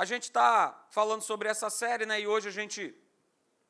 a gente está falando sobre essa série, né? E hoje a gente,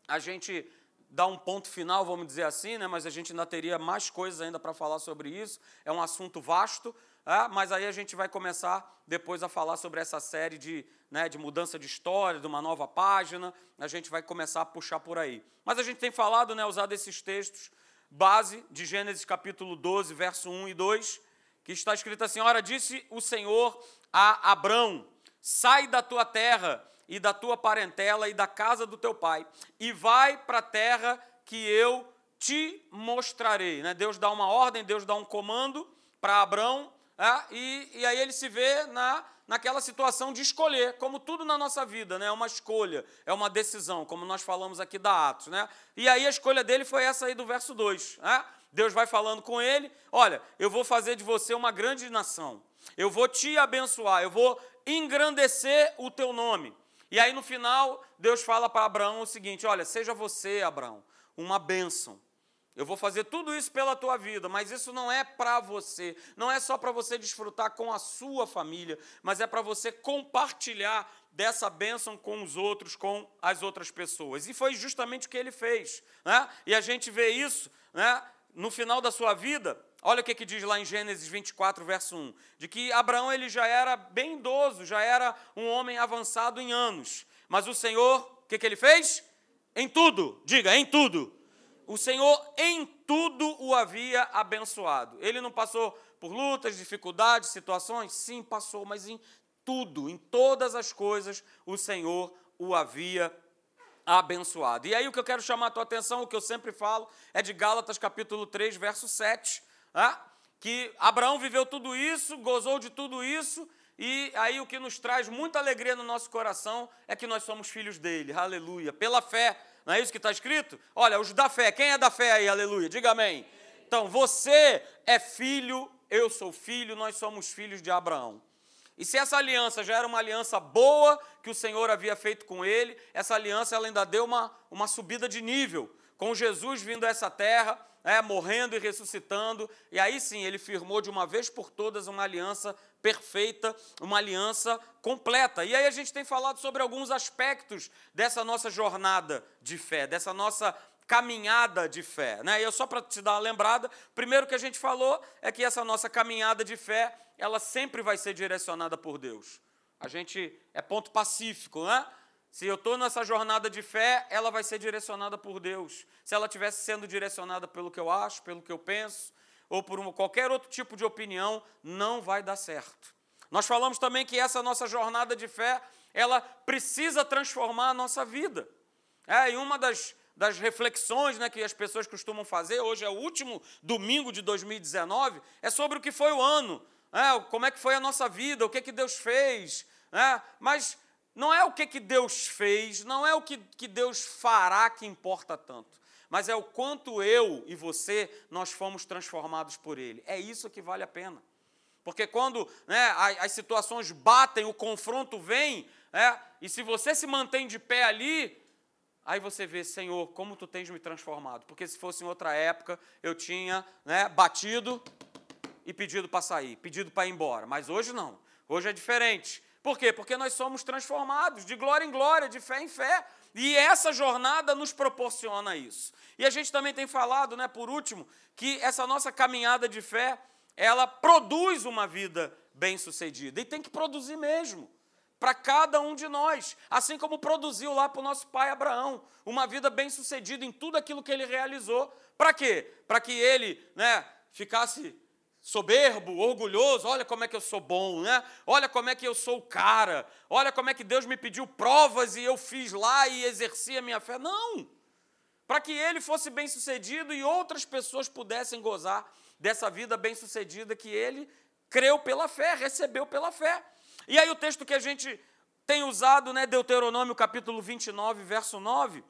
a gente dá um ponto final, vamos dizer assim, né? Mas a gente ainda teria mais coisas ainda para falar sobre isso. É um assunto vasto, é? mas aí a gente vai começar depois a falar sobre essa série de, né, de mudança de história, de uma nova página. A gente vai começar a puxar por aí. Mas a gente tem falado, né, usado esses textos base de Gênesis capítulo 12, verso 1 e 2, que está escrito assim: Ora, disse o Senhor a Abrão: Sai da tua terra e da tua parentela e da casa do teu pai, e vai para a terra que eu te mostrarei. Né? Deus dá uma ordem, Deus dá um comando para Abrão, é? e, e aí ele se vê na, naquela situação de escolher, como tudo na nossa vida, né? é uma escolha, é uma decisão, como nós falamos aqui da Atos. Né? E aí a escolha dele foi essa aí do verso 2. Né? Deus vai falando com ele: olha, eu vou fazer de você uma grande nação, eu vou te abençoar, eu vou engrandecer o teu nome. E aí no final, Deus fala para Abraão o seguinte: olha, seja você, Abraão, uma bênção. Eu vou fazer tudo isso pela tua vida, mas isso não é para você, não é só para você desfrutar com a sua família, mas é para você compartilhar dessa bênção com os outros, com as outras pessoas. E foi justamente o que ele fez. Né? E a gente vê isso né? no final da sua vida, Olha o que, que diz lá em Gênesis 24, verso 1, de que Abraão ele já era bem idoso, já era um homem avançado em anos. Mas o Senhor, o que, que ele fez? Em tudo, diga, em tudo. O Senhor em tudo o havia abençoado. Ele não passou por lutas, dificuldades, situações? Sim, passou, mas em tudo, em todas as coisas, o Senhor o havia abençoado. E aí o que eu quero chamar a tua atenção, o que eu sempre falo, é de Gálatas capítulo 3, verso 7 que Abraão viveu tudo isso, gozou de tudo isso, e aí o que nos traz muita alegria no nosso coração é que nós somos filhos dele, aleluia, pela fé, não é isso que está escrito? Olha, os da fé, quem é da fé aí, aleluia, diga amém. Então, você é filho, eu sou filho, nós somos filhos de Abraão. E se essa aliança já era uma aliança boa que o Senhor havia feito com ele, essa aliança ela ainda deu uma, uma subida de nível. Com Jesus vindo a essa terra, é, morrendo e ressuscitando, e aí sim ele firmou de uma vez por todas uma aliança perfeita, uma aliança completa. E aí a gente tem falado sobre alguns aspectos dessa nossa jornada de fé, dessa nossa caminhada de fé. Né? E eu só para te dar uma lembrada, primeiro que a gente falou é que essa nossa caminhada de fé, ela sempre vai ser direcionada por Deus. A gente é ponto pacífico, né? Se eu estou nessa jornada de fé, ela vai ser direcionada por Deus. Se ela estivesse sendo direcionada pelo que eu acho, pelo que eu penso, ou por qualquer outro tipo de opinião, não vai dar certo. Nós falamos também que essa nossa jornada de fé, ela precisa transformar a nossa vida. É, e uma das, das reflexões né, que as pessoas costumam fazer, hoje é o último domingo de 2019, é sobre o que foi o ano, é, como é que foi a nossa vida, o que, que Deus fez. É, mas não é o que, que Deus fez, não é o que, que Deus fará que importa tanto, mas é o quanto eu e você nós fomos transformados por Ele. É isso que vale a pena. Porque quando né, as situações batem, o confronto vem, é, e se você se mantém de pé ali, aí você vê, Senhor, como tu tens me transformado. Porque se fosse em outra época, eu tinha né, batido e pedido para sair, pedido para ir embora. Mas hoje não. Hoje é diferente. Por quê? Porque nós somos transformados de glória em glória, de fé em fé. E essa jornada nos proporciona isso. E a gente também tem falado, né, por último, que essa nossa caminhada de fé, ela produz uma vida bem-sucedida. E tem que produzir mesmo. Para cada um de nós. Assim como produziu lá para o nosso pai Abraão. Uma vida bem-sucedida em tudo aquilo que ele realizou. Para quê? Para que ele né, ficasse soberbo, orgulhoso, olha como é que eu sou bom, né? Olha como é que eu sou o cara. Olha como é que Deus me pediu provas e eu fiz lá e exerci a minha fé. Não! Para que ele fosse bem-sucedido e outras pessoas pudessem gozar dessa vida bem-sucedida que ele creu pela fé, recebeu pela fé. E aí o texto que a gente tem usado, né, Deuteronômio capítulo 29, verso 9,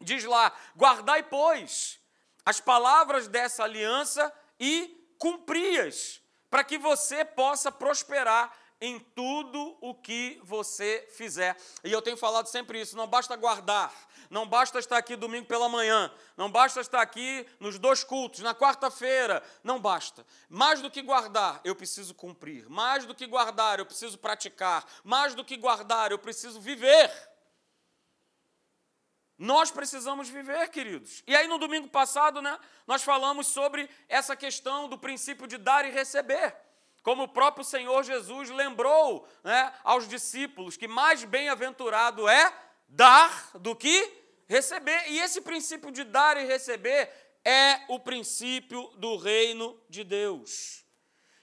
diz lá: "Guardai, pois, as palavras dessa aliança e cumpri-as, para que você possa prosperar em tudo o que você fizer. E eu tenho falado sempre isso: não basta guardar, não basta estar aqui domingo pela manhã, não basta estar aqui nos dois cultos, na quarta-feira, não basta. Mais do que guardar, eu preciso cumprir. Mais do que guardar, eu preciso praticar. Mais do que guardar, eu preciso viver. Nós precisamos viver, queridos. E aí, no domingo passado, né, nós falamos sobre essa questão do princípio de dar e receber. Como o próprio Senhor Jesus lembrou né, aos discípulos que mais bem-aventurado é dar do que receber. E esse princípio de dar e receber é o princípio do reino de Deus.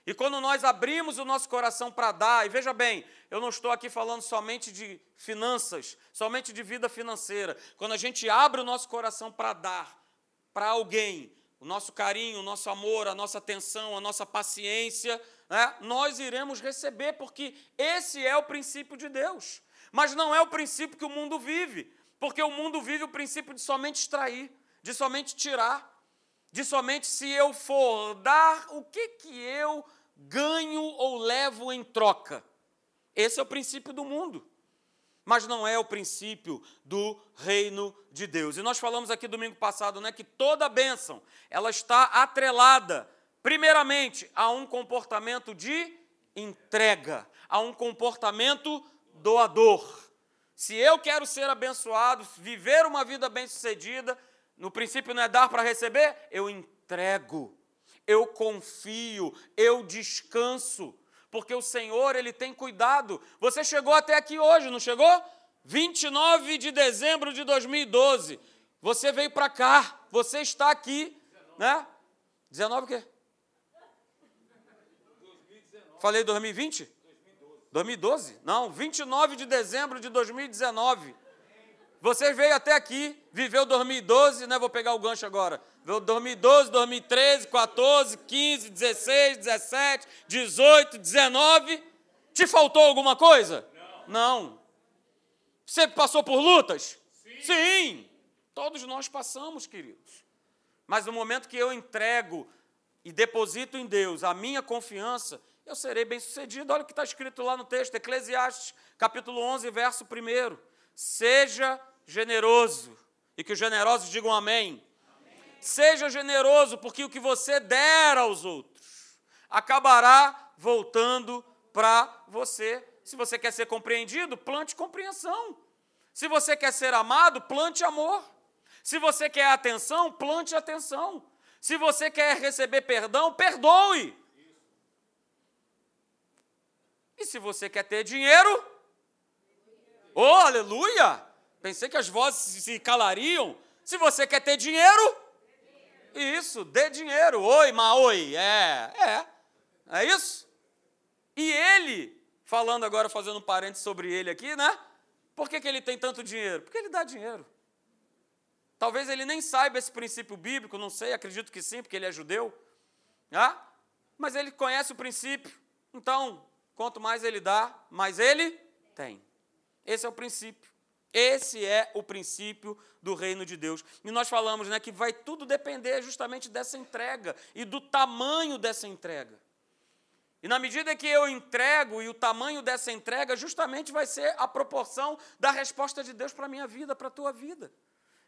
E quando nós abrimos o nosso coração para dar, e veja bem, eu não estou aqui falando somente de finanças, somente de vida financeira. Quando a gente abre o nosso coração para dar para alguém, o nosso carinho, o nosso amor, a nossa atenção, a nossa paciência, né, nós iremos receber, porque esse é o princípio de Deus. Mas não é o princípio que o mundo vive, porque o mundo vive o princípio de somente extrair, de somente tirar de somente se eu for dar, o que, que eu ganho ou levo em troca. Esse é o princípio do mundo. Mas não é o princípio do reino de Deus. E nós falamos aqui domingo passado, né, que toda bênção, ela está atrelada, primeiramente, a um comportamento de entrega, a um comportamento doador. Se eu quero ser abençoado, viver uma vida bem-sucedida, no princípio não é dar para receber, eu entrego, eu confio, eu descanso, porque o Senhor, Ele tem cuidado. Você chegou até aqui hoje, não chegou? 29 de dezembro de 2012. Você veio para cá, você está aqui, 19. né? 19 o quê? 2019. Falei 2020? 2012. 2012? Não, 29 de dezembro de 2019. Você veio até aqui, viveu 2012, né? Vou pegar o gancho agora. 2012, 2013, 14, 15, 16, 17, 18, 19. Te faltou alguma coisa? Não. Não. Você passou por lutas? Sim. Sim. Todos nós passamos, queridos. Mas no momento que eu entrego e deposito em Deus a minha confiança, eu serei bem-sucedido. Olha o que está escrito lá no texto, Eclesiastes, capítulo 11, verso 1. Seja generoso. E que os generosos digam amém. amém. Seja generoso, porque o que você der aos outros acabará voltando para você. Se você quer ser compreendido, plante compreensão. Se você quer ser amado, plante amor. Se você quer atenção, plante atenção. Se você quer receber perdão, perdoe. E se você quer ter dinheiro, oh, aleluia! Pensei que as vozes se calariam. Se você quer ter dinheiro, isso, dê dinheiro. Oi, ma oi. É, é. É isso? E ele, falando agora, fazendo um parênteses sobre ele aqui, né? Por que, que ele tem tanto dinheiro? Porque ele dá dinheiro. Talvez ele nem saiba esse princípio bíblico, não sei, acredito que sim, porque ele é judeu. Né? Mas ele conhece o princípio. Então, quanto mais ele dá, mais ele tem. Esse é o princípio. Esse é o princípio do reino de Deus. E nós falamos né, que vai tudo depender justamente dessa entrega e do tamanho dessa entrega. E na medida que eu entrego e o tamanho dessa entrega, justamente vai ser a proporção da resposta de Deus para a minha vida, para a tua vida.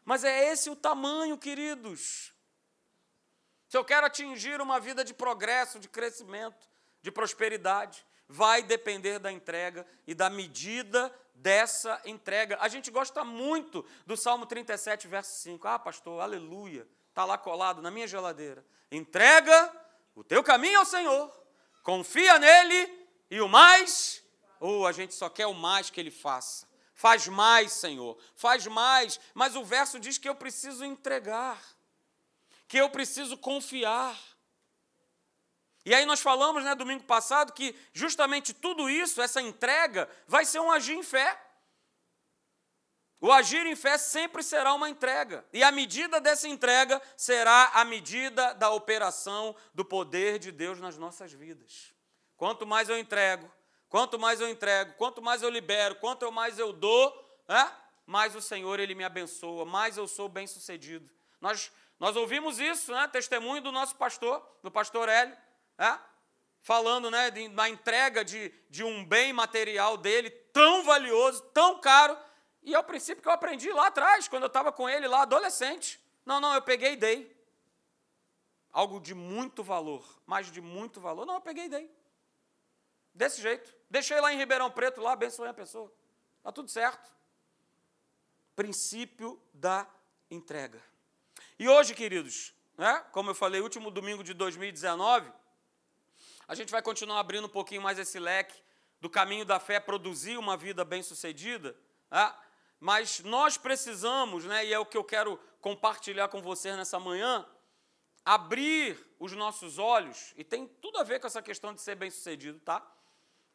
Mas é esse o tamanho, queridos. Se eu quero atingir uma vida de progresso, de crescimento, de prosperidade, vai depender da entrega e da medida dessa entrega. A gente gosta muito do Salmo 37, verso 5. Ah, pastor, aleluia. Está lá colado na minha geladeira. Entrega o teu caminho ao Senhor, confia nele e o mais, ou oh, a gente só quer o mais que ele faça. Faz mais, Senhor, faz mais. Mas o verso diz que eu preciso entregar, que eu preciso confiar. E aí nós falamos, né, domingo passado, que justamente tudo isso, essa entrega, vai ser um agir em fé. O agir em fé sempre será uma entrega. E a medida dessa entrega será a medida da operação do poder de Deus nas nossas vidas. Quanto mais eu entrego, quanto mais eu entrego, quanto mais eu libero, quanto mais eu dou, né, mais o Senhor ele me abençoa, mais eu sou bem-sucedido. Nós, nós ouvimos isso, né, testemunho do nosso pastor, do pastor Hélio. É? falando né, da entrega de, de um bem material dele tão valioso, tão caro, e é o princípio que eu aprendi lá atrás, quando eu estava com ele lá, adolescente. Não, não, eu peguei e dei. Algo de muito valor, mas de muito valor. Não, eu peguei e dei. Desse jeito. Deixei lá em Ribeirão Preto, lá, abençoei a pessoa. Está tudo certo. Princípio da entrega. E hoje, queridos, né, como eu falei, último domingo de 2019, a gente vai continuar abrindo um pouquinho mais esse leque do caminho da fé, produzir uma vida bem-sucedida. Né? Mas nós precisamos, né, e é o que eu quero compartilhar com vocês nessa manhã, abrir os nossos olhos, e tem tudo a ver com essa questão de ser bem-sucedido, tá?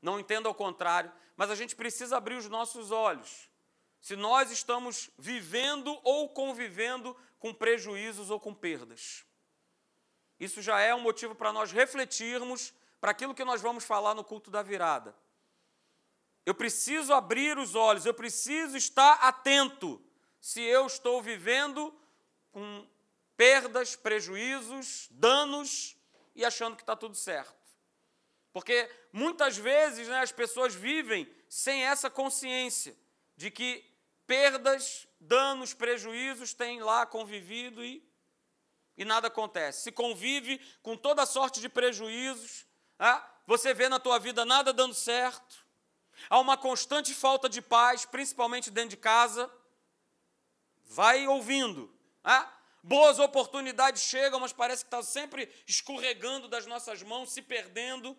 Não entendo ao contrário, mas a gente precisa abrir os nossos olhos. Se nós estamos vivendo ou convivendo com prejuízos ou com perdas. Isso já é um motivo para nós refletirmos para aquilo que nós vamos falar no culto da virada. Eu preciso abrir os olhos, eu preciso estar atento se eu estou vivendo com perdas, prejuízos, danos e achando que está tudo certo. Porque muitas vezes né, as pessoas vivem sem essa consciência de que perdas, danos, prejuízos têm lá convivido e, e nada acontece. Se convive com toda sorte de prejuízos, ah, você vê na tua vida nada dando certo, há uma constante falta de paz, principalmente dentro de casa. Vai ouvindo. Ah? Boas oportunidades chegam, mas parece que está sempre escorregando das nossas mãos, se perdendo.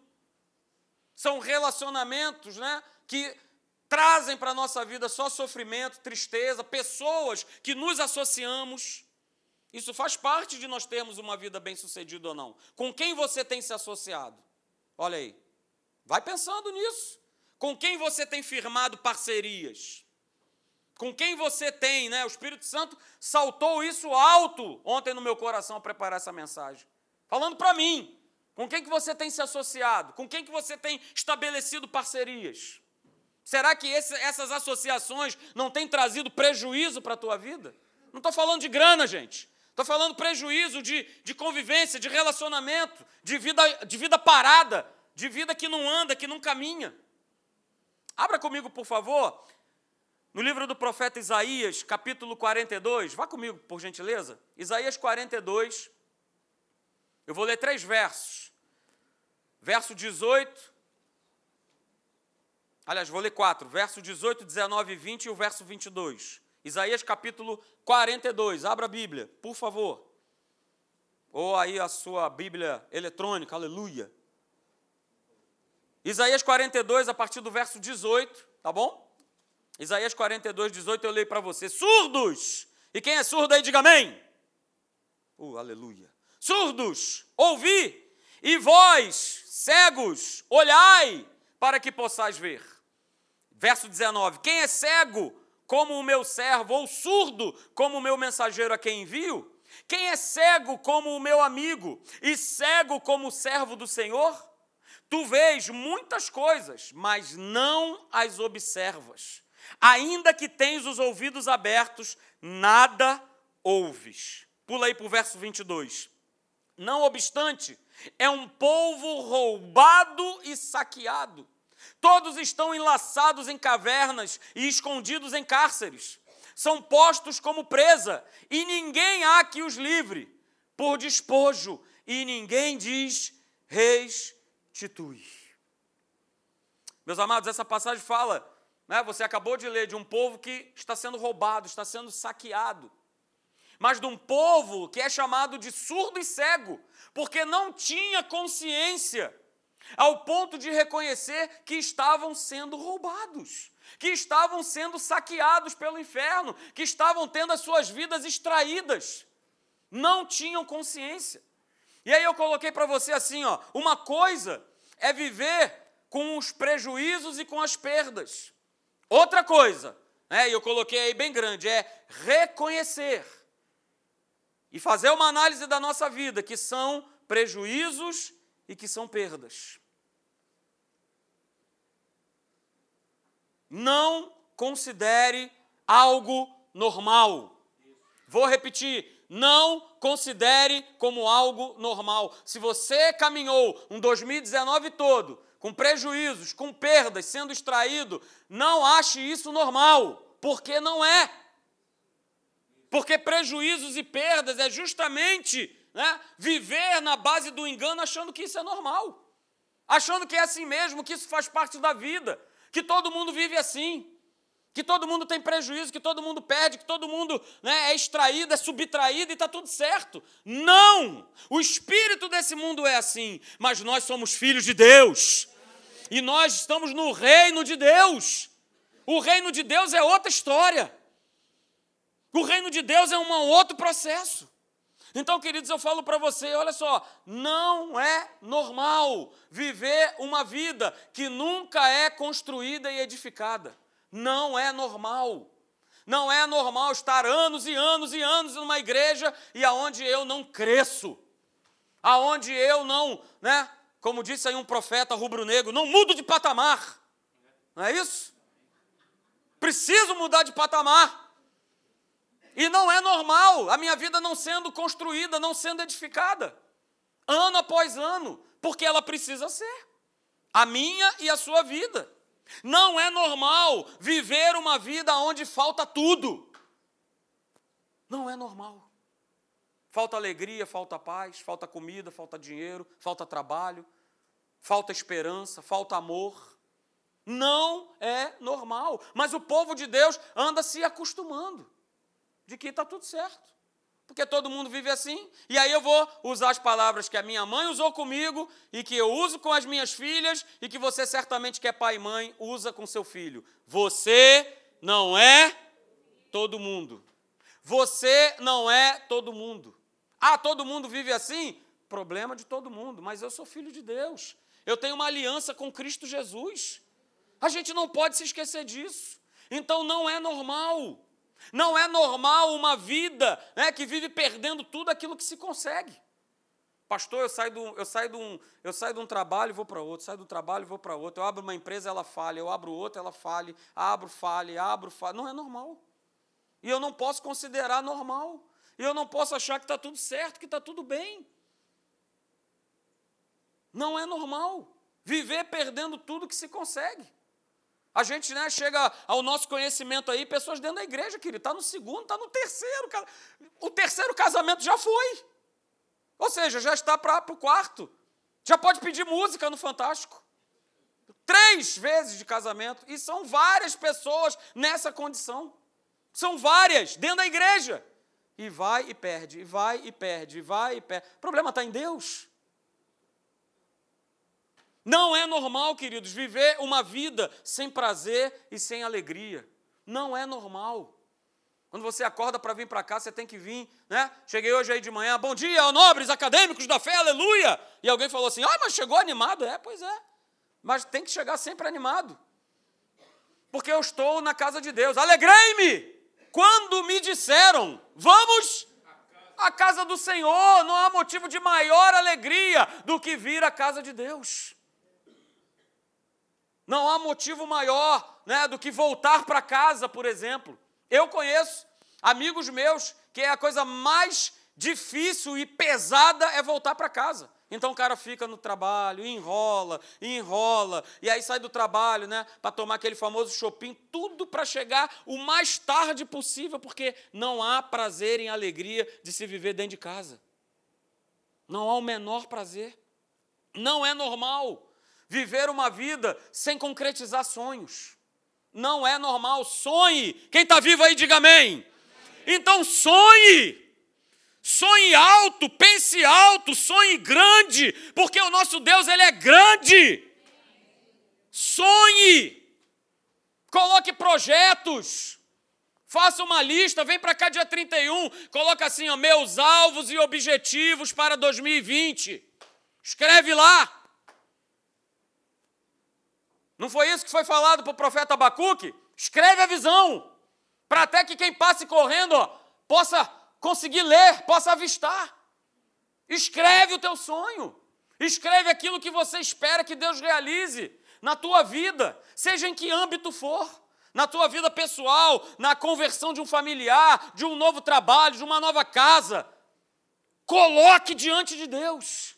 São relacionamentos né, que trazem para a nossa vida só sofrimento, tristeza, pessoas que nos associamos. Isso faz parte de nós termos uma vida bem-sucedida ou não. Com quem você tem se associado? Olha aí. Vai pensando nisso. Com quem você tem firmado parcerias? Com quem você tem, né? O Espírito Santo saltou isso alto ontem no meu coração ao preparar essa mensagem. Falando para mim. Com quem que você tem se associado? Com quem que você tem estabelecido parcerias? Será que esse, essas associações não têm trazido prejuízo para a tua vida? Não estou falando de grana, gente. Estou falando prejuízo de, de convivência, de relacionamento, de vida, de vida parada, de vida que não anda, que não caminha. Abra comigo, por favor, no livro do profeta Isaías, capítulo 42. Vá comigo, por gentileza. Isaías 42. Eu vou ler três versos. Verso 18. Aliás, vou ler quatro. Verso 18, 19 e 20 e o verso 22. Isaías capítulo 42. Abra a Bíblia, por favor. Ou aí a sua Bíblia eletrônica, aleluia. Isaías 42, a partir do verso 18, tá bom? Isaías 42, 18, eu leio para você. Surdos! E quem é surdo aí, diga amém. Uh, aleluia. Surdos, ouvi, e vós, cegos, olhai, para que possais ver. Verso 19: Quem é cego como o meu servo, ou surdo como o meu mensageiro a quem envio? Quem é cego como o meu amigo e cego como o servo do Senhor? Tu vês muitas coisas, mas não as observas. Ainda que tens os ouvidos abertos, nada ouves. Pula aí para o verso 22. Não obstante, é um povo roubado e saqueado. Todos estão enlaçados em cavernas e escondidos em cárceres. São postos como presa, e ninguém há que os livre, por despojo, e ninguém diz: restitui. Meus amados, essa passagem fala, né, você acabou de ler, de um povo que está sendo roubado, está sendo saqueado. Mas de um povo que é chamado de surdo e cego, porque não tinha consciência, ao ponto de reconhecer que estavam sendo roubados, que estavam sendo saqueados pelo inferno, que estavam tendo as suas vidas extraídas. Não tinham consciência. E aí eu coloquei para você assim, ó, uma coisa é viver com os prejuízos e com as perdas. Outra coisa, né, e eu coloquei aí bem grande, é reconhecer e fazer uma análise da nossa vida, que são prejuízos e que são perdas. Não considere algo normal. Vou repetir, não considere como algo normal. Se você caminhou um 2019 todo com prejuízos, com perdas, sendo extraído, não ache isso normal, porque não é. Porque prejuízos e perdas é justamente né, viver na base do engano achando que isso é normal, achando que é assim mesmo, que isso faz parte da vida, que todo mundo vive assim que todo mundo tem prejuízo, que todo mundo perde, que todo mundo né, é extraído, é subtraído e está tudo certo. Não! O espírito desse mundo é assim, mas nós somos filhos de Deus. E nós estamos no reino de Deus. O reino de Deus é outra história. O reino de Deus é um outro processo. Então, queridos, eu falo para você, olha só, não é normal viver uma vida que nunca é construída e edificada. Não é normal. Não é normal estar anos e anos e anos numa igreja e aonde eu não cresço. Aonde eu não, né, como disse aí um profeta rubro-negro, não mudo de patamar. Não é isso? Preciso mudar de patamar. E não é normal a minha vida não sendo construída, não sendo edificada, ano após ano, porque ela precisa ser. A minha e a sua vida. Não é normal viver uma vida onde falta tudo. Não é normal. Falta alegria, falta paz, falta comida, falta dinheiro, falta trabalho, falta esperança, falta amor. Não é normal. Mas o povo de Deus anda se acostumando de que está tudo certo porque todo mundo vive assim. E aí eu vou usar as palavras que a minha mãe usou comigo e que eu uso com as minhas filhas e que você certamente que é pai e mãe usa com seu filho. Você não é todo mundo. Você não é todo mundo. Ah, todo mundo vive assim? Problema de todo mundo, mas eu sou filho de Deus. Eu tenho uma aliança com Cristo Jesus. A gente não pode se esquecer disso. Então não é normal não é normal uma vida né, que vive perdendo tudo aquilo que se consegue. Pastor, eu saio, do, eu saio, de, um, eu saio de um trabalho e vou para outro, saio do trabalho e vou para outro. Eu abro uma empresa, ela falha, eu abro outra, ela falha, abro, falha, abro, falha. Não é normal. E eu não posso considerar normal. E eu não posso achar que está tudo certo, que está tudo bem. Não é normal. Viver perdendo tudo que se consegue. A gente né, chega ao nosso conhecimento aí, pessoas dentro da igreja, querido, está no segundo, está no terceiro. O terceiro casamento já foi. Ou seja, já está para o quarto. Já pode pedir música no Fantástico. Três vezes de casamento. E são várias pessoas nessa condição. São várias dentro da igreja. E vai e perde, e vai e perde, e vai e perde. O problema está em Deus. Não é normal, queridos, viver uma vida sem prazer e sem alegria. Não é normal. Quando você acorda para vir para cá, você tem que vir, né? Cheguei hoje aí de manhã, bom dia, nobres acadêmicos da fé, aleluia! E alguém falou assim: ah, mas chegou animado. É, pois é. Mas tem que chegar sempre animado. Porque eu estou na casa de Deus. Alegrei-me quando me disseram: vamos à casa do Senhor. Não há motivo de maior alegria do que vir à casa de Deus. Não há motivo maior né, do que voltar para casa, por exemplo. Eu conheço amigos meus que é a coisa mais difícil e pesada é voltar para casa. Então o cara fica no trabalho, enrola, enrola, e aí sai do trabalho, né, para tomar aquele famoso shopping, tudo para chegar o mais tarde possível, porque não há prazer em alegria de se viver dentro de casa. Não há o menor prazer. Não é normal viver uma vida sem concretizar sonhos. Não é normal. Sonhe. Quem está vivo aí, diga amém. Então sonhe. Sonhe alto, pense alto, sonhe grande, porque o nosso Deus ele é grande. Sonhe. Coloque projetos. Faça uma lista, vem para cá dia 31, coloca assim, ó, meus alvos e objetivos para 2020. Escreve lá. Não foi isso que foi falado para o profeta Abacuque? Escreve a visão, para até que quem passe correndo ó, possa conseguir ler, possa avistar. Escreve o teu sonho, escreve aquilo que você espera que Deus realize na tua vida, seja em que âmbito for. na tua vida pessoal, na conversão de um familiar, de um novo trabalho, de uma nova casa. Coloque diante de Deus.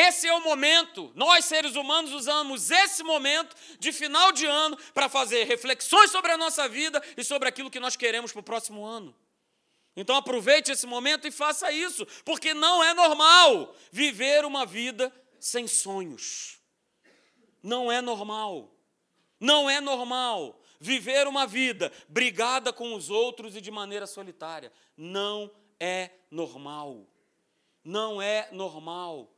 Esse é o momento, nós seres humanos usamos esse momento de final de ano para fazer reflexões sobre a nossa vida e sobre aquilo que nós queremos para o próximo ano. Então aproveite esse momento e faça isso, porque não é normal viver uma vida sem sonhos. Não é normal. Não é normal viver uma vida brigada com os outros e de maneira solitária. Não é normal. Não é normal.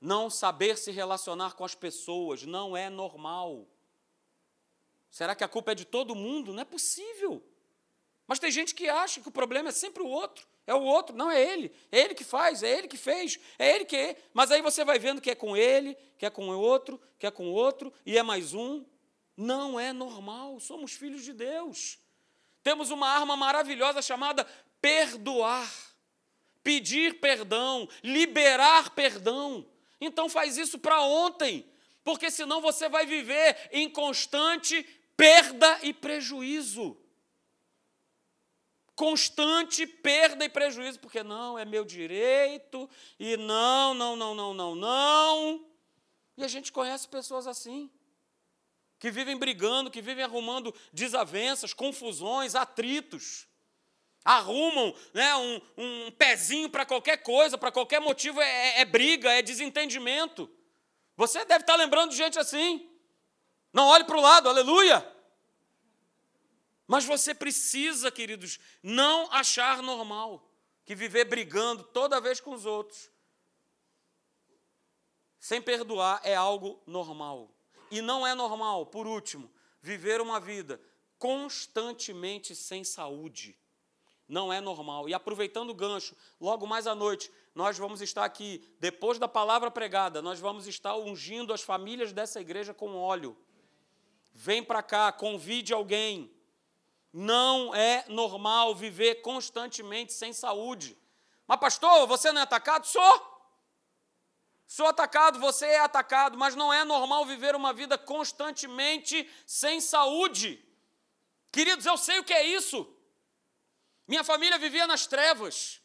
Não saber se relacionar com as pessoas não é normal. Será que a culpa é de todo mundo? Não é possível. Mas tem gente que acha que o problema é sempre o outro. É o outro, não é ele. É ele que faz, é ele que fez, é ele que é. Mas aí você vai vendo que é com ele, que é com o outro, que é com o outro, e é mais um. Não é normal, somos filhos de Deus. Temos uma arma maravilhosa chamada perdoar, pedir perdão, liberar perdão. Então faz isso para ontem, porque senão você vai viver em constante perda e prejuízo constante perda e prejuízo, porque não, é meu direito, e não, não, não, não, não, não. E a gente conhece pessoas assim, que vivem brigando, que vivem arrumando desavenças, confusões, atritos. Arrumam né, um, um pezinho para qualquer coisa, para qualquer motivo, é, é, é briga, é desentendimento. Você deve estar lembrando de gente assim. Não olhe para o lado, aleluia. Mas você precisa, queridos, não achar normal que viver brigando toda vez com os outros, sem perdoar, é algo normal. E não é normal, por último, viver uma vida constantemente sem saúde. Não é normal. E aproveitando o gancho, logo mais à noite, nós vamos estar aqui, depois da palavra pregada, nós vamos estar ungindo as famílias dessa igreja com óleo. Vem para cá, convide alguém não é normal viver constantemente sem saúde. Mas, pastor, você não é atacado? Sou. Sou atacado, você é atacado, mas não é normal viver uma vida constantemente sem saúde. Queridos, eu sei o que é isso. Minha família vivia nas trevas.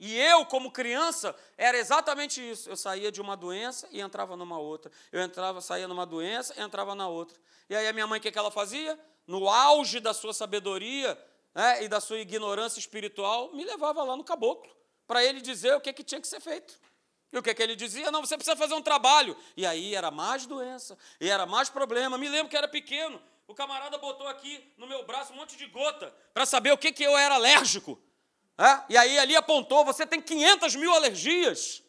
E eu, como criança, era exatamente isso. Eu saía de uma doença e entrava numa outra. Eu entrava, saía numa doença e entrava na outra. E aí a minha mãe, o que, que ela fazia? no auge da sua sabedoria né, e da sua ignorância espiritual, me levava lá no caboclo, para ele dizer o que, que tinha que ser feito. E o que, que ele dizia? Não, você precisa fazer um trabalho. E aí era mais doença, e era mais problema. Me lembro que era pequeno, o camarada botou aqui no meu braço um monte de gota para saber o que, que eu era alérgico. E aí ali apontou: você tem 500 mil alergias.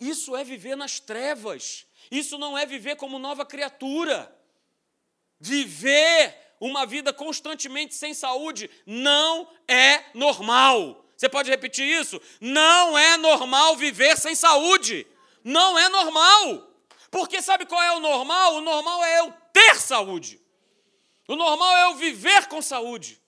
Isso é viver nas trevas. Isso não é viver como nova criatura. Viver uma vida constantemente sem saúde não é normal. Você pode repetir isso? Não é normal viver sem saúde. Não é normal. Porque sabe qual é o normal? O normal é eu ter saúde. O normal é eu viver com saúde.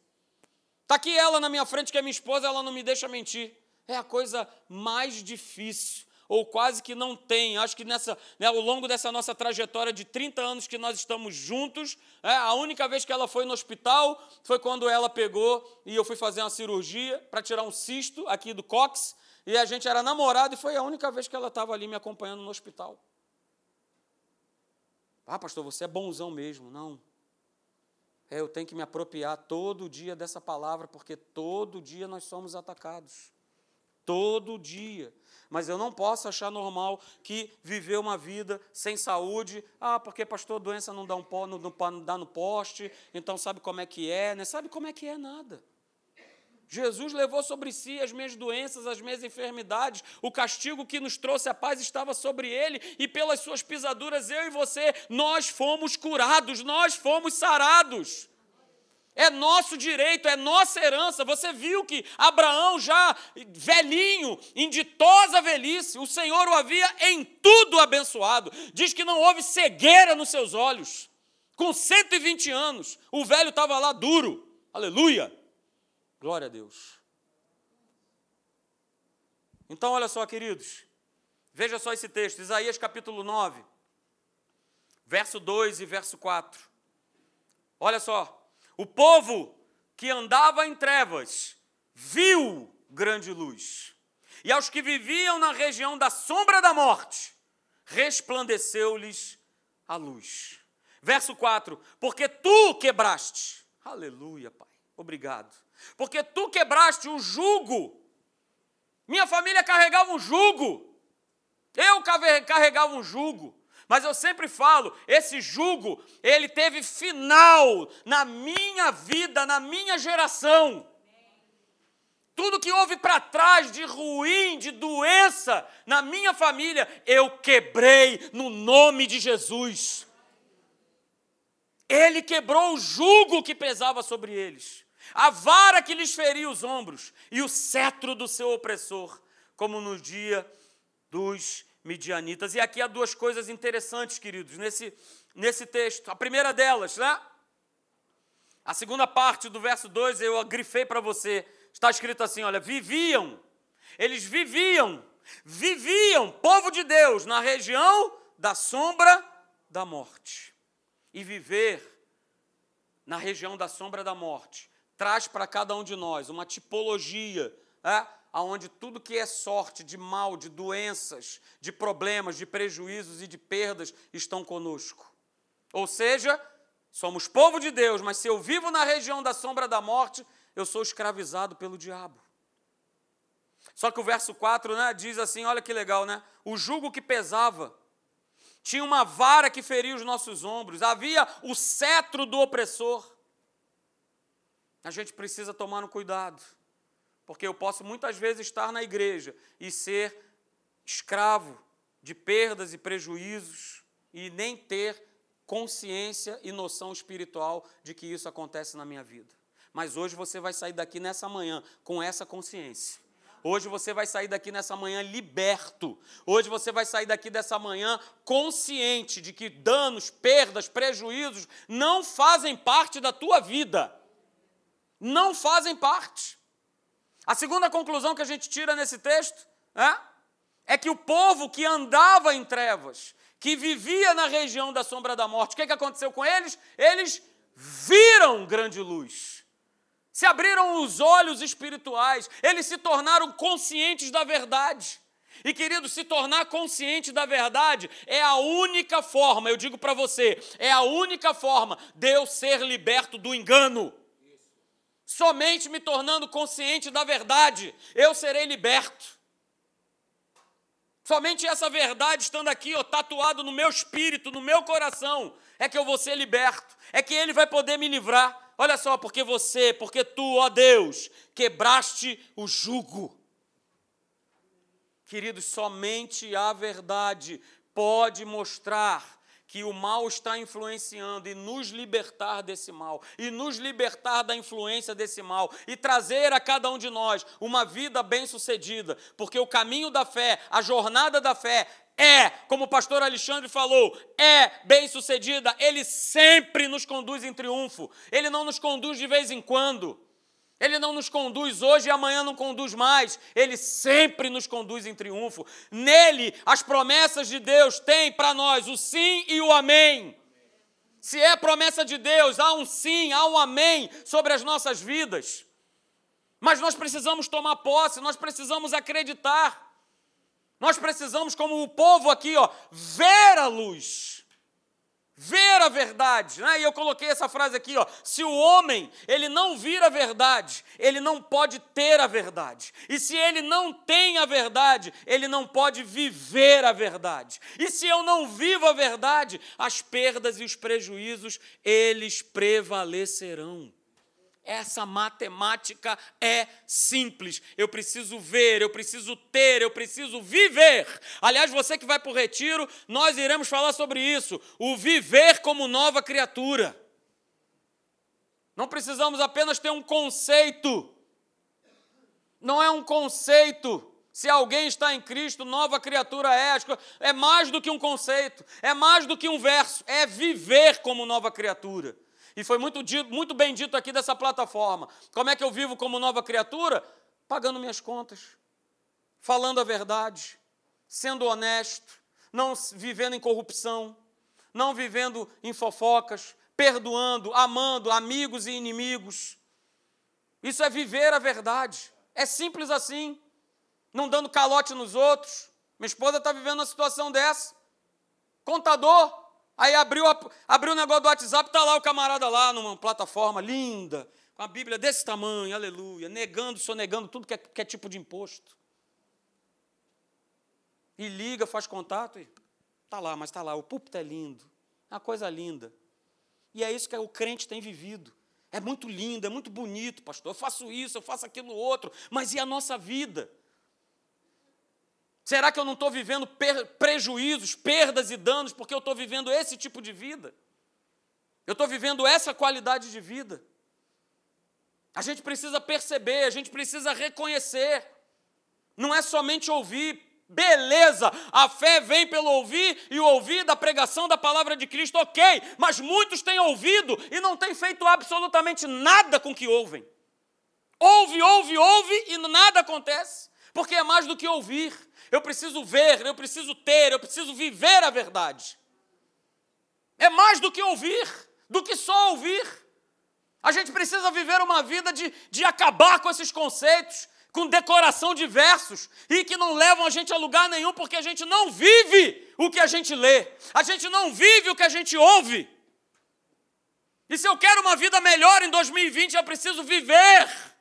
Está aqui ela na minha frente, que é minha esposa, ela não me deixa mentir. É a coisa mais difícil ou quase que não tem. Acho que nessa, né, ao longo dessa nossa trajetória de 30 anos que nós estamos juntos, é, a única vez que ela foi no hospital foi quando ela pegou e eu fui fazer uma cirurgia para tirar um cisto aqui do cox, e a gente era namorado e foi a única vez que ela estava ali me acompanhando no hospital. Ah, pastor, você é bonzão mesmo. Não. É, eu tenho que me apropriar todo dia dessa palavra, porque todo dia nós somos atacados. Todo dia mas eu não posso achar normal que viver uma vida sem saúde, ah, porque pastor, doença não dá, um, não, não dá no poste, então sabe como é que é, né? Sabe como é que é nada. Jesus levou sobre si as minhas doenças, as minhas enfermidades, o castigo que nos trouxe a paz estava sobre ele, e pelas suas pisaduras, eu e você, nós fomos curados, nós fomos sarados. É nosso direito, é nossa herança. Você viu que Abraão, já velhinho, em ditosa velhice, o Senhor o havia em tudo abençoado. Diz que não houve cegueira nos seus olhos. Com 120 anos, o velho estava lá duro. Aleluia! Glória a Deus. Então, olha só, queridos, veja só esse texto, Isaías capítulo 9, verso 2 e verso 4. Olha só. O povo que andava em trevas viu grande luz. E aos que viviam na região da sombra da morte, resplandeceu-lhes a luz. Verso 4: Porque tu quebraste, aleluia, Pai, obrigado. Porque tu quebraste o jugo. Minha família carregava um jugo. Eu carregava um jugo. Mas eu sempre falo, esse jugo, ele teve final na minha vida, na minha geração. Tudo que houve para trás de ruim, de doença na minha família, eu quebrei no nome de Jesus. Ele quebrou o jugo que pesava sobre eles, a vara que lhes feria os ombros e o cetro do seu opressor, como no dia dos midianitas. E aqui há duas coisas interessantes, queridos, nesse, nesse texto. A primeira delas, né? A segunda parte do verso 2 eu grifei para você. Está escrito assim: olha, viviam, eles viviam, viviam, povo de Deus, na região da sombra da morte. E viver na região da sombra da morte traz para cada um de nós uma tipologia, é? aonde tudo que é sorte de mal, de doenças, de problemas, de prejuízos e de perdas estão conosco. Ou seja, somos povo de Deus, mas se eu vivo na região da sombra da morte, eu sou escravizado pelo diabo. Só que o verso 4 né, diz assim: olha que legal, né? O jugo que pesava, tinha uma vara que feria os nossos ombros, havia o cetro do opressor. A gente precisa tomar um cuidado. Porque eu posso muitas vezes estar na igreja e ser escravo de perdas e prejuízos e nem ter consciência e noção espiritual de que isso acontece na minha vida. Mas hoje você vai sair daqui nessa manhã com essa consciência. Hoje você vai sair daqui nessa manhã liberto. Hoje você vai sair daqui dessa manhã consciente de que danos, perdas, prejuízos não fazem parte da tua vida. Não fazem parte. A segunda conclusão que a gente tira nesse texto é, é que o povo que andava em trevas, que vivia na região da sombra da morte, o que, que aconteceu com eles? Eles viram grande luz. Se abriram os olhos espirituais, eles se tornaram conscientes da verdade. E querido, se tornar consciente da verdade é a única forma, eu digo para você, é a única forma de eu ser liberto do engano. Somente me tornando consciente da verdade, eu serei liberto. Somente essa verdade estando aqui, ó, tatuado no meu espírito, no meu coração, é que eu vou ser liberto, é que Ele vai poder me livrar. Olha só, porque você, porque tu, ó Deus, quebraste o jugo. Queridos, somente a verdade pode mostrar que o mal está influenciando e nos libertar desse mal, e nos libertar da influência desse mal, e trazer a cada um de nós uma vida bem-sucedida, porque o caminho da fé, a jornada da fé, é, como o pastor Alexandre falou, é bem-sucedida, ele sempre nos conduz em triunfo, ele não nos conduz de vez em quando. Ele não nos conduz hoje e amanhã não conduz mais. Ele sempre nos conduz em triunfo. Nele, as promessas de Deus têm para nós o sim e o amém. Se é promessa de Deus, há um sim, há um amém sobre as nossas vidas. Mas nós precisamos tomar posse, nós precisamos acreditar. Nós precisamos, como o povo aqui, ó, ver a luz ver a verdade, né? E eu coloquei essa frase aqui, ó, se o homem, ele não vir a verdade, ele não pode ter a verdade. E se ele não tem a verdade, ele não pode viver a verdade. E se eu não vivo a verdade, as perdas e os prejuízos, eles prevalecerão. Essa matemática é simples. Eu preciso ver, eu preciso ter, eu preciso viver. Aliás, você que vai para o retiro, nós iremos falar sobre isso. O viver como nova criatura. Não precisamos apenas ter um conceito. Não é um conceito. Se alguém está em Cristo, nova criatura é. É mais do que um conceito, é mais do que um verso, é viver como nova criatura. E foi muito, muito bem dito aqui dessa plataforma. Como é que eu vivo como nova criatura? Pagando minhas contas, falando a verdade, sendo honesto, não vivendo em corrupção, não vivendo em fofocas, perdoando, amando amigos e inimigos. Isso é viver a verdade. É simples assim. Não dando calote nos outros. Minha esposa está vivendo uma situação dessa. Contador. Aí abriu, abriu o negócio do WhatsApp, está lá o camarada lá numa plataforma linda, com a Bíblia desse tamanho, aleluia, negando, sonegando tudo que é, que é tipo de imposto. E liga, faz contato e está lá, mas está lá. O púlpito é lindo, é uma coisa linda. E é isso que o crente tem vivido. É muito lindo, é muito bonito, pastor. Eu faço isso, eu faço aquilo outro, mas e a nossa vida? Será que eu não estou vivendo prejuízos, perdas e danos porque eu estou vivendo esse tipo de vida? Eu estou vivendo essa qualidade de vida? A gente precisa perceber, a gente precisa reconhecer. Não é somente ouvir, Beleza, a fé vem pelo ouvir e o ouvir da pregação da palavra de Cristo, ok, mas muitos têm ouvido e não têm feito absolutamente nada com o que ouvem. Ouve, ouve, ouve e nada acontece, porque é mais do que ouvir. Eu preciso ver, eu preciso ter, eu preciso viver a verdade. É mais do que ouvir, do que só ouvir. A gente precisa viver uma vida de, de acabar com esses conceitos, com decoração de versos e que não levam a gente a lugar nenhum porque a gente não vive o que a gente lê, a gente não vive o que a gente ouve. E se eu quero uma vida melhor em 2020, eu preciso viver.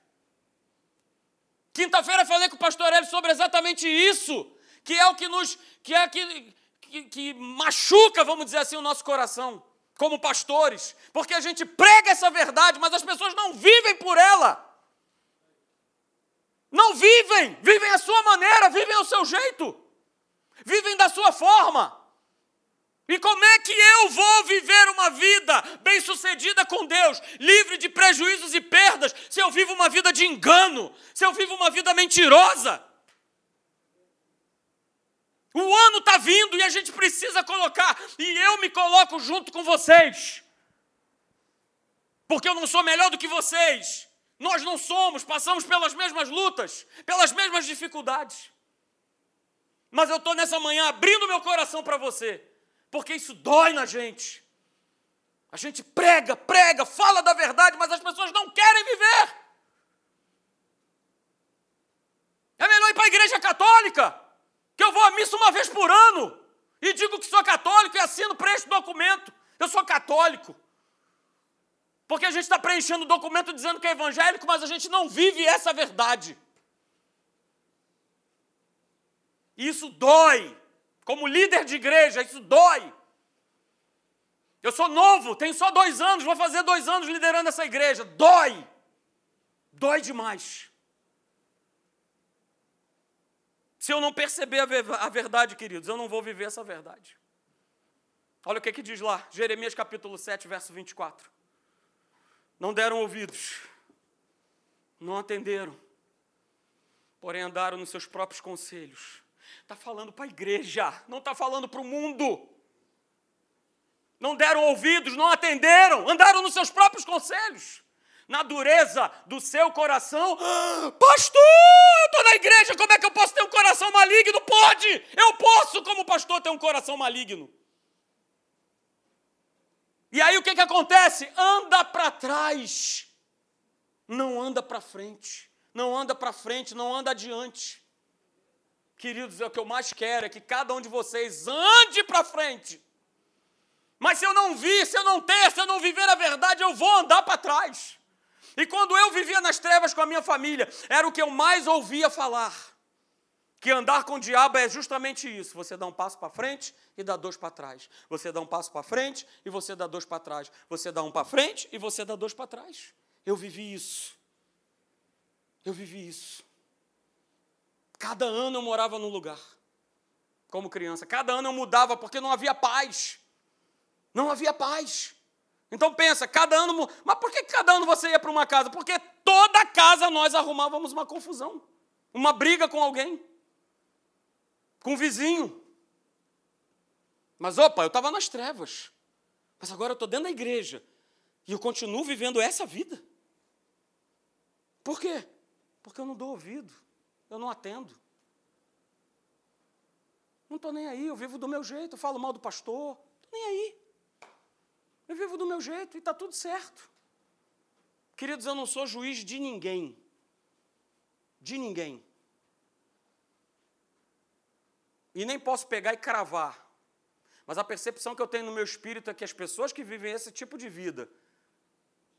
Quinta-feira falei com o pastor Hélio sobre exatamente isso, que é o que nos que é que, que, que machuca, vamos dizer assim, o nosso coração, como pastores, porque a gente prega essa verdade, mas as pessoas não vivem por ela. Não vivem, vivem a sua maneira, vivem ao seu jeito, vivem da sua forma. E como é que eu vou viver uma vida bem-sucedida com Deus, livre de prejuízos e perdas, se eu vivo uma vida de engano, se eu vivo uma vida mentirosa? O ano está vindo e a gente precisa colocar, e eu me coloco junto com vocês, porque eu não sou melhor do que vocês, nós não somos, passamos pelas mesmas lutas, pelas mesmas dificuldades. Mas eu estou nessa manhã abrindo meu coração para você, porque isso dói na gente. A gente prega, prega, fala da verdade, mas as pessoas não querem viver. É melhor ir para a igreja católica, que eu vou à missa uma vez por ano e digo que sou católico e assino este documento. Eu sou católico. Porque a gente está preenchendo o documento dizendo que é evangélico, mas a gente não vive essa verdade. isso dói. Como líder de igreja, isso dói. Eu sou novo, tenho só dois anos, vou fazer dois anos liderando essa igreja. Dói. Dói demais. Se eu não perceber a verdade, queridos, eu não vou viver essa verdade. Olha o que, que diz lá, Jeremias capítulo 7, verso 24 não deram ouvidos, não atenderam, porém andaram nos seus próprios conselhos. Está falando para a igreja, não está falando para o mundo. Não deram ouvidos, não atenderam, andaram nos seus próprios conselhos. Na dureza do seu coração, ah, pastor, eu estou na igreja, como é que eu posso ter um coração maligno? Pode, eu posso, como pastor, ter um coração maligno. E aí o que, que acontece? Anda para trás, não anda para frente, não anda para frente, não anda adiante. Queridos, é o que eu mais quero é que cada um de vocês ande para frente. Mas se eu não vir, se eu não ter, se eu não viver a verdade, eu vou andar para trás. E quando eu vivia nas trevas com a minha família, era o que eu mais ouvia falar que andar com o diabo é justamente isso. Você dá um passo para frente e dá dois para trás. Você dá um passo para frente e você dá dois para trás. Você dá um para frente e você dá dois para trás. Eu vivi isso. Eu vivi isso. Cada ano eu morava num lugar, como criança. Cada ano eu mudava porque não havia paz. Não havia paz. Então pensa, cada ano. Mas por que cada ano você ia para uma casa? Porque toda casa nós arrumávamos uma confusão, uma briga com alguém com o vizinho. Mas, opa, eu estava nas trevas. Mas agora eu estou dentro da igreja. E eu continuo vivendo essa vida. Por quê? Porque eu não dou ouvido. Eu não atendo. Não estou nem aí, eu vivo do meu jeito, eu falo mal do pastor. Estou nem aí. Eu vivo do meu jeito e está tudo certo. Queridos, eu não sou juiz de ninguém. De ninguém. E nem posso pegar e cravar. Mas a percepção que eu tenho no meu espírito é que as pessoas que vivem esse tipo de vida,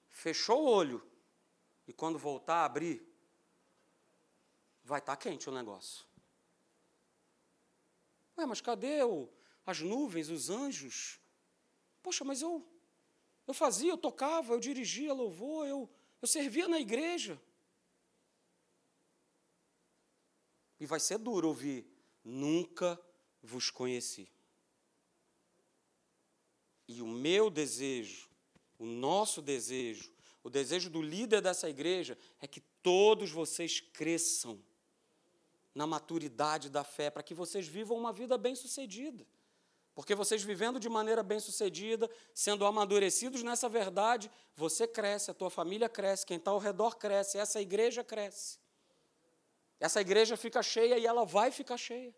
fechou o olho e quando voltar a abrir, vai estar tá quente o negócio. Ué, mas cadê o, as nuvens, os anjos? Poxa, mas eu, eu fazia, eu tocava, eu dirigia louvor, eu, eu servia na igreja. E vai ser duro ouvir, nunca vos conheci. E o meu desejo, o nosso desejo, o desejo do líder dessa igreja é que todos vocês cresçam na maturidade da fé, para que vocês vivam uma vida bem-sucedida. Porque vocês vivendo de maneira bem-sucedida, sendo amadurecidos nessa verdade, você cresce, a tua família cresce, quem está ao redor cresce, essa igreja cresce. Essa igreja fica cheia e ela vai ficar cheia.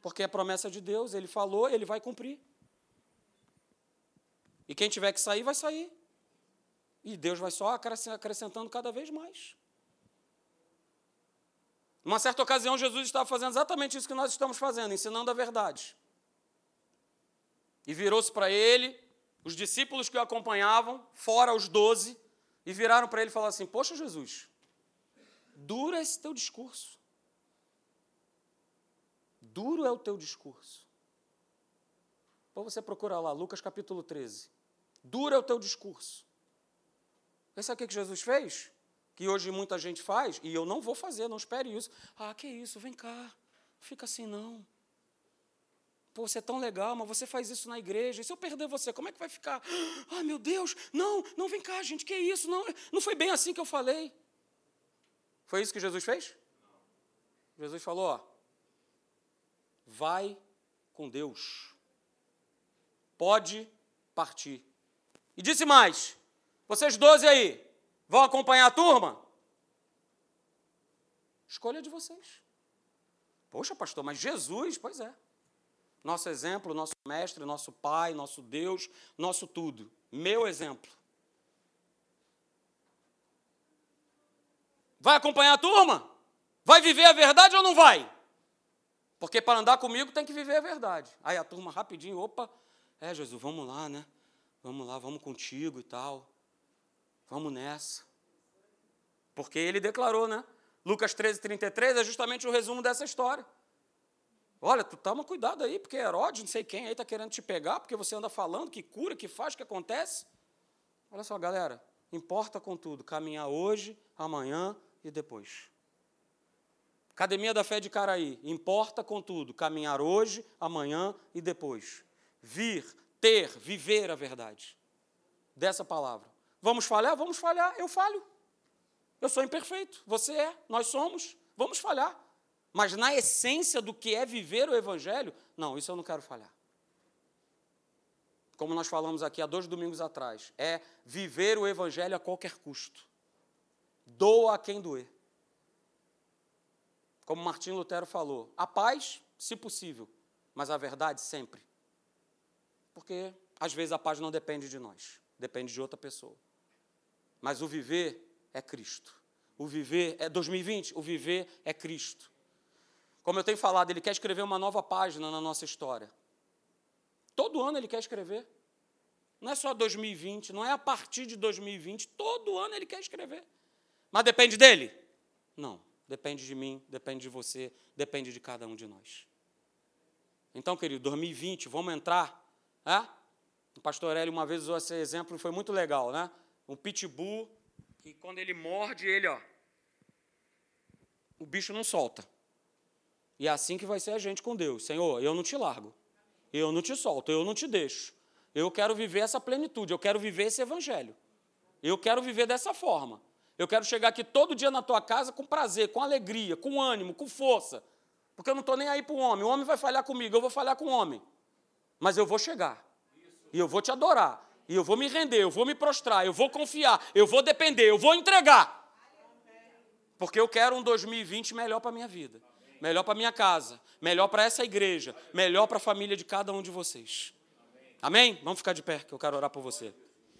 Porque é promessa de Deus, ele falou, ele vai cumprir. E quem tiver que sair, vai sair. E Deus vai só acrescentando cada vez mais. Numa certa ocasião, Jesus estava fazendo exatamente isso que nós estamos fazendo, ensinando a verdade. E virou-se para ele, os discípulos que o acompanhavam, fora os doze, e viraram para ele e falaram assim: Poxa, Jesus, dura esse teu discurso. Duro é o teu discurso. Ou você procura lá, Lucas capítulo 13. Duro é o teu discurso. Mas sabe o que Jesus fez? Que hoje muita gente faz, e eu não vou fazer, não espere isso. Ah, que isso, vem cá, fica assim não. Pô, você é tão legal, mas você faz isso na igreja. E se eu perder você, como é que vai ficar? Ah, meu Deus, não, não vem cá, gente, que isso? Não, não foi bem assim que eu falei. Foi isso que Jesus fez? Jesus falou, ó, vai com Deus. Pode partir. E disse mais: vocês doze aí, vão acompanhar a turma? Escolha de vocês. Poxa, pastor, mas Jesus, pois é. Nosso exemplo, nosso mestre, nosso pai, nosso Deus, nosso tudo. Meu exemplo. Vai acompanhar a turma? Vai viver a verdade ou não vai? Porque para andar comigo tem que viver a verdade. Aí a turma rapidinho, opa, é Jesus, vamos lá, né? Vamos lá, vamos contigo e tal. Vamos nessa. Porque ele declarou, né? Lucas 13, 33 é justamente o resumo dessa história. Olha, tu toma cuidado aí, porque Herodes, não sei quem aí está querendo te pegar, porque você anda falando que cura, que faz, que acontece. Olha só, galera, importa com tudo, caminhar hoje, amanhã e depois. Academia da Fé de Caraí, importa com tudo, caminhar hoje, amanhã e depois. Vir, ter, viver a verdade. Dessa palavra. Vamos falhar? Vamos falhar. Eu falho. Eu sou imperfeito. Você é. Nós somos. Vamos falhar. Mas na essência do que é viver o Evangelho, não, isso eu não quero falhar. Como nós falamos aqui há dois domingos atrás, é viver o Evangelho a qualquer custo. Doa a quem doer. Como Martim Lutero falou, a paz, se possível, mas a verdade sempre. Porque às vezes a paz não depende de nós, depende de outra pessoa. Mas o viver é Cristo. O viver é 2020, o viver é Cristo. Como eu tenho falado, ele quer escrever uma nova página na nossa história. Todo ano ele quer escrever. Não é só 2020, não é a partir de 2020, todo ano ele quer escrever. Mas depende dele? Não. Depende de mim, depende de você, depende de cada um de nós. Então, querido, 2020, vamos entrar. É? O pastor Hélio uma vez usou esse exemplo e foi muito legal, né? Um pitbull que quando ele morde, ele, ó, o bicho não solta. E é assim que vai ser a gente com Deus. Senhor, eu não te largo. Eu não te solto, eu não te deixo. Eu quero viver essa plenitude, eu quero viver esse evangelho. Eu quero viver dessa forma. Eu quero chegar aqui todo dia na tua casa com prazer, com alegria, com ânimo, com força. Porque eu não estou nem aí para o homem. O homem vai falhar comigo, eu vou falhar com o homem. Mas eu vou chegar. E eu vou te adorar. E eu vou me render, eu vou me prostrar, eu vou confiar, eu vou depender, eu vou entregar. Porque eu quero um 2020 melhor para a minha vida melhor para minha casa, melhor para essa igreja, melhor para a família de cada um de vocês. Amém? Vamos ficar de pé, que eu quero orar por você.